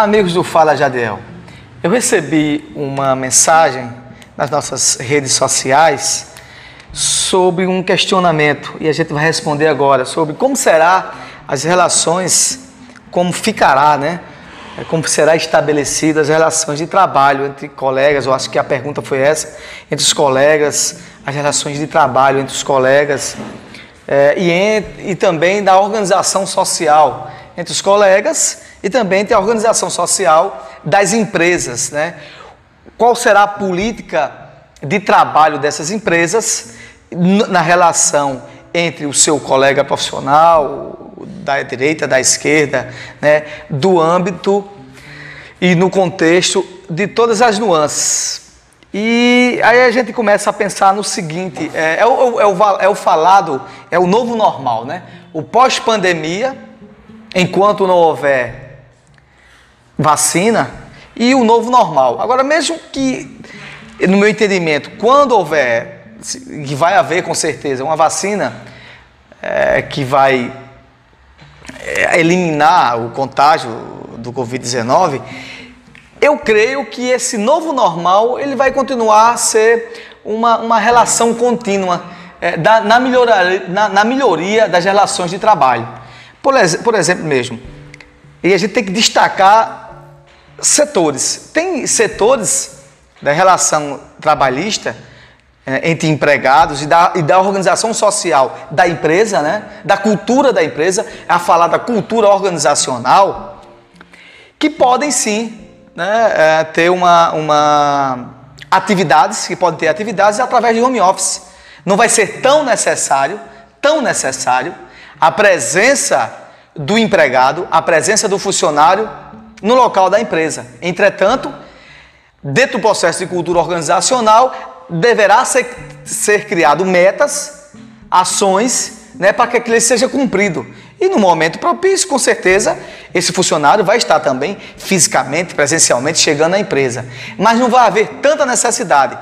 Amigos do Fala Jadiel, eu recebi uma mensagem nas nossas redes sociais sobre um questionamento e a gente vai responder agora sobre como será as relações, como ficará, né? Como será estabelecida as relações de trabalho entre colegas, eu acho que a pergunta foi essa, entre os colegas, as relações de trabalho entre os colegas é, e, e também da organização social entre os colegas e também entre a organização social das empresas, né? Qual será a política de trabalho dessas empresas na relação entre o seu colega profissional, da direita, da esquerda, né, do âmbito e no contexto de todas as nuances. E aí a gente começa a pensar no seguinte: é, é, o, é, o, é o falado, é o novo normal, né? O pós-pandemia, enquanto não houver vacina, e o novo normal. Agora, mesmo que, no meu entendimento, quando houver que vai haver com certeza uma vacina é, que vai é, eliminar o contágio do Covid-19, eu creio que esse novo normal ele vai continuar a ser uma, uma relação contínua é, da, na, melhoria, na, na, melhoria das relações de trabalho. Por, por exemplo mesmo, e a gente tem que destacar setores. Tem setores da relação trabalhista é, entre empregados e da, e da organização social da empresa, né? da cultura da empresa, a falar da cultura organizacional, que podem sim né, é, ter uma, uma atividades, que podem ter atividades através de home office. Não vai ser tão necessário, tão necessário, a presença do empregado, a presença do funcionário no local da empresa. Entretanto, dentro do processo de cultura organizacional, deverá ser, ser criado metas, ações, né, para que aquilo seja cumprido. E no momento propício, com certeza, esse funcionário vai estar também fisicamente, presencialmente chegando à empresa. Mas não vai haver tanta necessidade.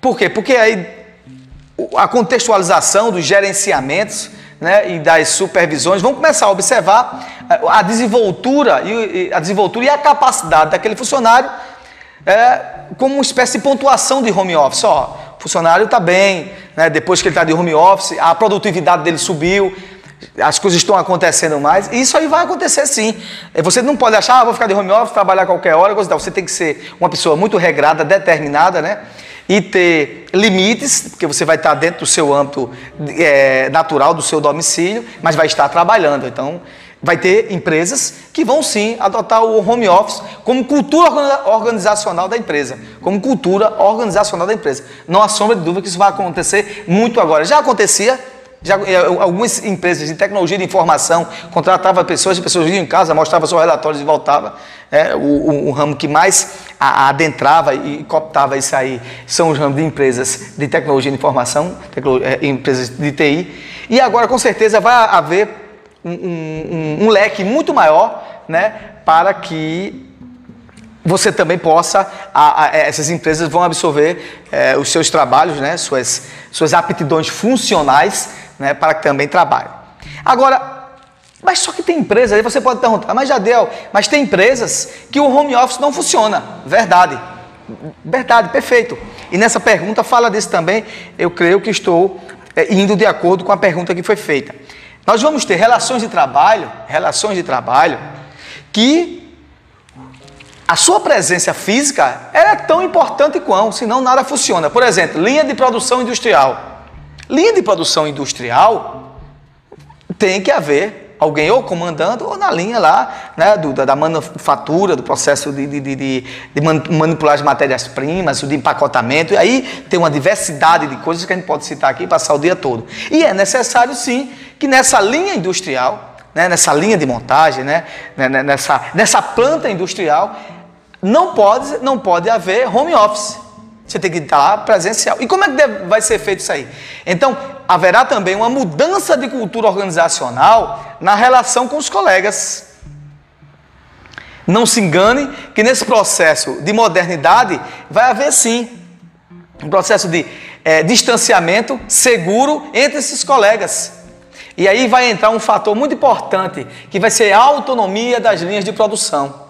Por quê? Porque aí a contextualização dos gerenciamentos né, e das supervisões vão começar a observar eh, a desenvoltura e a desenvoltura e a capacidade daquele funcionário é, como uma espécie de pontuação de home office. Ó, o funcionário está bem, né? depois que ele está de home office, a produtividade dele subiu, as coisas estão acontecendo mais, e isso aí vai acontecer sim. É, você não pode achar, ah, vou ficar de home office, trabalhar qualquer hora, coisa Você tem que ser uma pessoa muito regrada, determinada, né? E ter limites, porque você vai estar dentro do seu âmbito é, natural, do seu domicílio, mas vai estar trabalhando. Então, vai ter empresas que vão sim adotar o home office como cultura organizacional da empresa, como cultura organizacional da empresa. Não há sombra de dúvida que isso vai acontecer muito agora. Já acontecia, já, eh, algumas empresas de tecnologia de informação contratavam pessoas, as pessoas iam em casa, mostravam seus relatórios e voltavam. É, o, o, o, ramo que mais adentrava e cooptava isso aí são os ramos de empresas de tecnologia de informação, eh, empresas de TI. E agora, com certeza, vai haver um, um, um leque muito maior, né, para que você também possa, a, a, essas empresas vão absorver é, os seus trabalhos, né, suas, suas aptidões funcionais, né, para que também trabalhem. Agora, mas só que tem empresas, aí você pode perguntar, mas já deu, mas tem empresas que o home office não funciona. Verdade. Verdade, perfeito. E nessa pergunta fala disso também, eu creio que estou é, indo de acordo com a pergunta que foi feita. Nós vamos ter relações de trabalho, relações de trabalho, que a sua presença física é tão importante quanto, senão nada funciona. Por exemplo, linha de produção industrial. Linha de produção industrial tem que haver alguém ou comandando ou na linha lá né, do, da, da, manufatura, do processo de, de, de, de manipular as matérias-primas, de empacotamento. E aí tem uma diversidade de coisas que a gente pode citar aqui e passar o dia todo. E é necessário sim que nessa linha industrial, né, nessa linha de montagem, né, né, né, nessa, nessa planta industrial, não pode, não pode haver home office. Você tem que estar lá presencial. E como é que deve, vai ser feito isso aí? Então, haverá também uma mudança de cultura organizacional na relação com os colegas. Não se engane que nesse processo de modernidade vai haver sim um processo de é, distanciamento seguro entre esses colegas. E aí vai entrar um fator muito importante, que vai ser a autonomia das linhas de produção.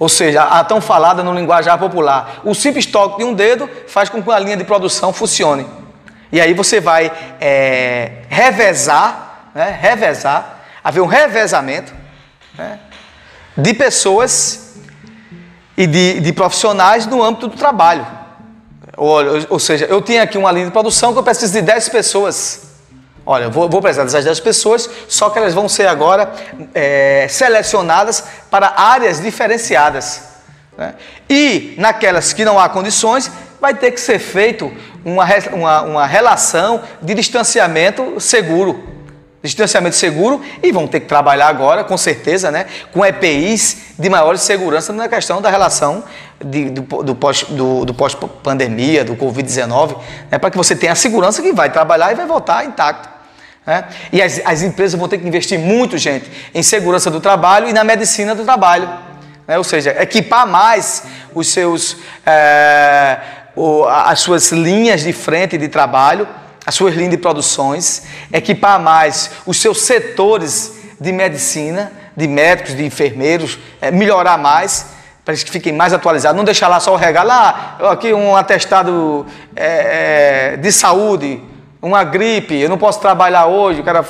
Ou seja, a tão falada no linguajar popular. O simples toque de um dedo faz com que a linha de produção funcione. E aí você vai é, revezar, né, revezar, haver um revezamento né, de pessoas e de, de, profissionais no âmbito do trabalho. Ou, ou, seja, eu tenho aqui uma linha de produção que eu preciso de 10 pessoas. Olha, vou, vou precisar dessas 10 pessoas, só que elas vão ser agora é, selecionadas para áreas diferenciadas. Né? E naquelas que não há condições, vai ter que ser feito uma, uma, uma relação de distanciamento seguro. Distanciamento seguro e vão ter que trabalhar agora, com certeza, né, com EPIs de maior segurança na questão da relação de, do, do pós-pandemia, do, pós do Covid-19, né, para que você tenha a segurança que vai trabalhar e vai voltar intacto. Né? E as, as empresas vão ter que investir muito, gente, em segurança do trabalho e na medicina do trabalho. Né? Ou seja, equipar mais os seus. É, as suas linhas de frente de trabalho, as suas linhas de produções, equipar mais os seus setores de medicina, de médicos, de enfermeiros, é, melhorar mais, para que fiquem mais atualizados, não deixar lá só o regalo, lá, ah, aqui um atestado é, de saúde, uma gripe, eu não posso trabalhar hoje, o cara,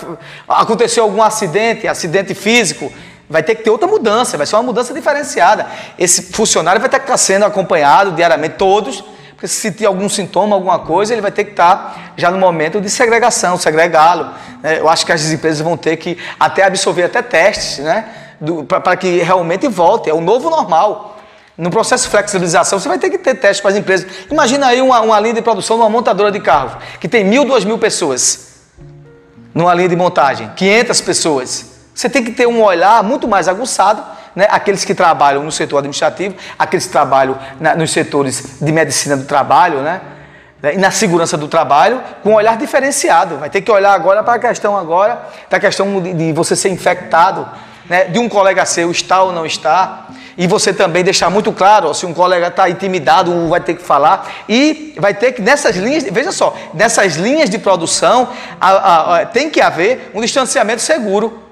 aconteceu algum acidente, acidente físico, vai ter que ter outra mudança, vai ser uma mudança diferenciada. Esse funcionário vai ter que estar sendo acompanhado diariamente, todos, porque se sentir algum sintoma, alguma coisa, ele vai ter que estar já no momento de segregação, segregá-lo. Né? Eu acho que as empresas vão ter que até absorver até testes, né? para que realmente volte. É o novo normal. No processo de flexibilização, você vai ter que ter testes para as empresas. Imagina aí uma, uma linha de produção de uma montadora de carros, que tem mil, duas mil pessoas numa linha de montagem, 500 pessoas. Você tem que ter um olhar muito mais aguçado né, aqueles que trabalham no setor administrativo, aqueles que trabalham na, nos setores de medicina do trabalho, né, né, e na segurança do trabalho, com um olhar diferenciado. Vai ter que olhar agora para a questão agora, da questão de, de você ser infectado, né, de um colega seu estar ou não estar, e você também deixar muito claro ó, se um colega está intimidado, vai ter que falar, e vai ter que, nessas linhas, veja só, nessas linhas de produção, a, a, a, tem que haver um distanciamento seguro.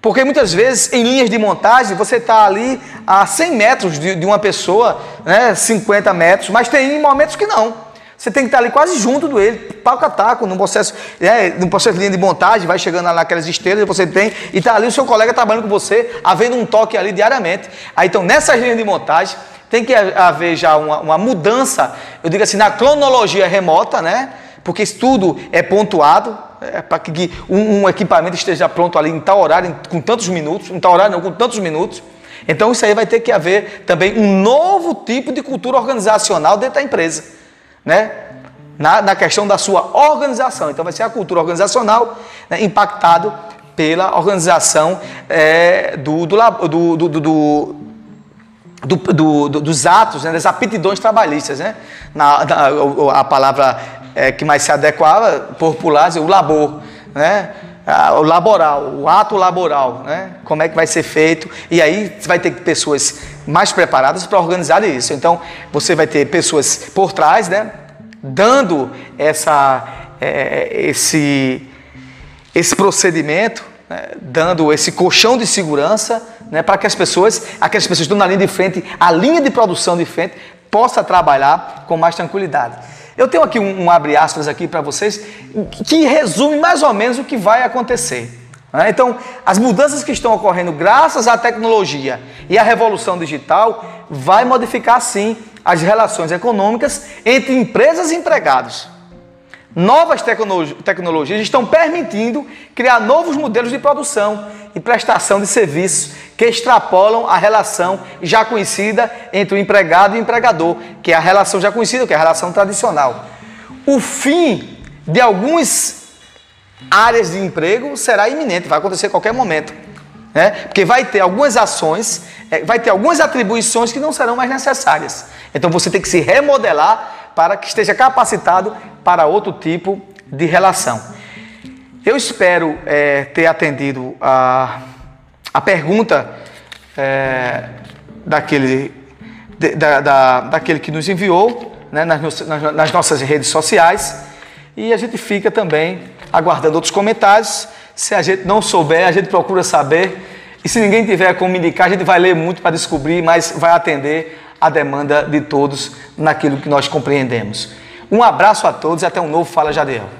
Porque muitas vezes em linhas de montagem você está ali a 100 metros de, de, uma pessoa, né, 50 metros, mas tem momentos que não. Você tem que estar ali quase junto do ele, palco a taco, no processo, né, no processo de linha de montagem, vai chegando lá naquelas esteiras, você tem, e está ali o seu colega trabalhando com você, havendo um toque ali diariamente. Aí então, nessas linhas de montagem, tem que haver já uma, uma mudança, eu digo assim, na cronologia remota, né? Porque isso tudo é pontuado, é, para que um, um, equipamento esteja pronto ali em tal horário, em, com tantos minutos, em tal horário não, com tantos minutos. Então isso aí vai ter que haver também um novo tipo de cultura organizacional dentro da empresa, né? Na, na questão da sua organização. Então vai ser a cultura organizacional né, impactado pela organização é, do, do, do, do, do do, do, do, dos atos, né, das aptidões trabalhistas. Né? Na, na, a palavra é, que mais se adequava, popular, o labor, né? O laboral, o ato laboral, né? como é que vai ser feito, e aí você vai ter pessoas mais preparadas para organizar isso. Então, você vai ter pessoas por trás, né? dando essa, é, esse, esse procedimento, né? dando esse colchão de segurança né? para que as pessoas, aquelas pessoas que estão na linha de frente, a linha de produção de frente, possa trabalhar com mais tranquilidade. Eu tenho aqui um, um abre aspas aqui para vocês que resume mais ou menos o que vai acontecer. Né? Então, as mudanças que estão ocorrendo graças à tecnologia e à revolução digital vai modificar sim as relações econômicas entre empresas e empregados. Novas tecnologias estão permitindo criar novos modelos de produção e prestação de serviços que extrapolam a relação já conhecida entre o empregado e o empregador, que é a relação já conhecida, que é a relação tradicional. O fim de algumas áreas de emprego será iminente, vai acontecer a qualquer momento. Né? Porque vai ter algumas ações, é, vai ter algumas atribuições que não serão mais necessárias. Então você tem que se remodelar para que esteja capacitado para outro tipo de relação. Eu espero é, ter atendido a, a pergunta é, daquele, de, da, da, daquele que nos enviou né, nas, nas, nas nossas redes sociais e a gente fica também aguardando outros comentários. Se a gente não souber, a gente procura saber. E se ninguém tiver como indicar, a gente vai ler muito para descobrir, mas vai atender a demanda de todos naquilo que nós compreendemos. Um abraço a todos e até um novo Fala Jadiel.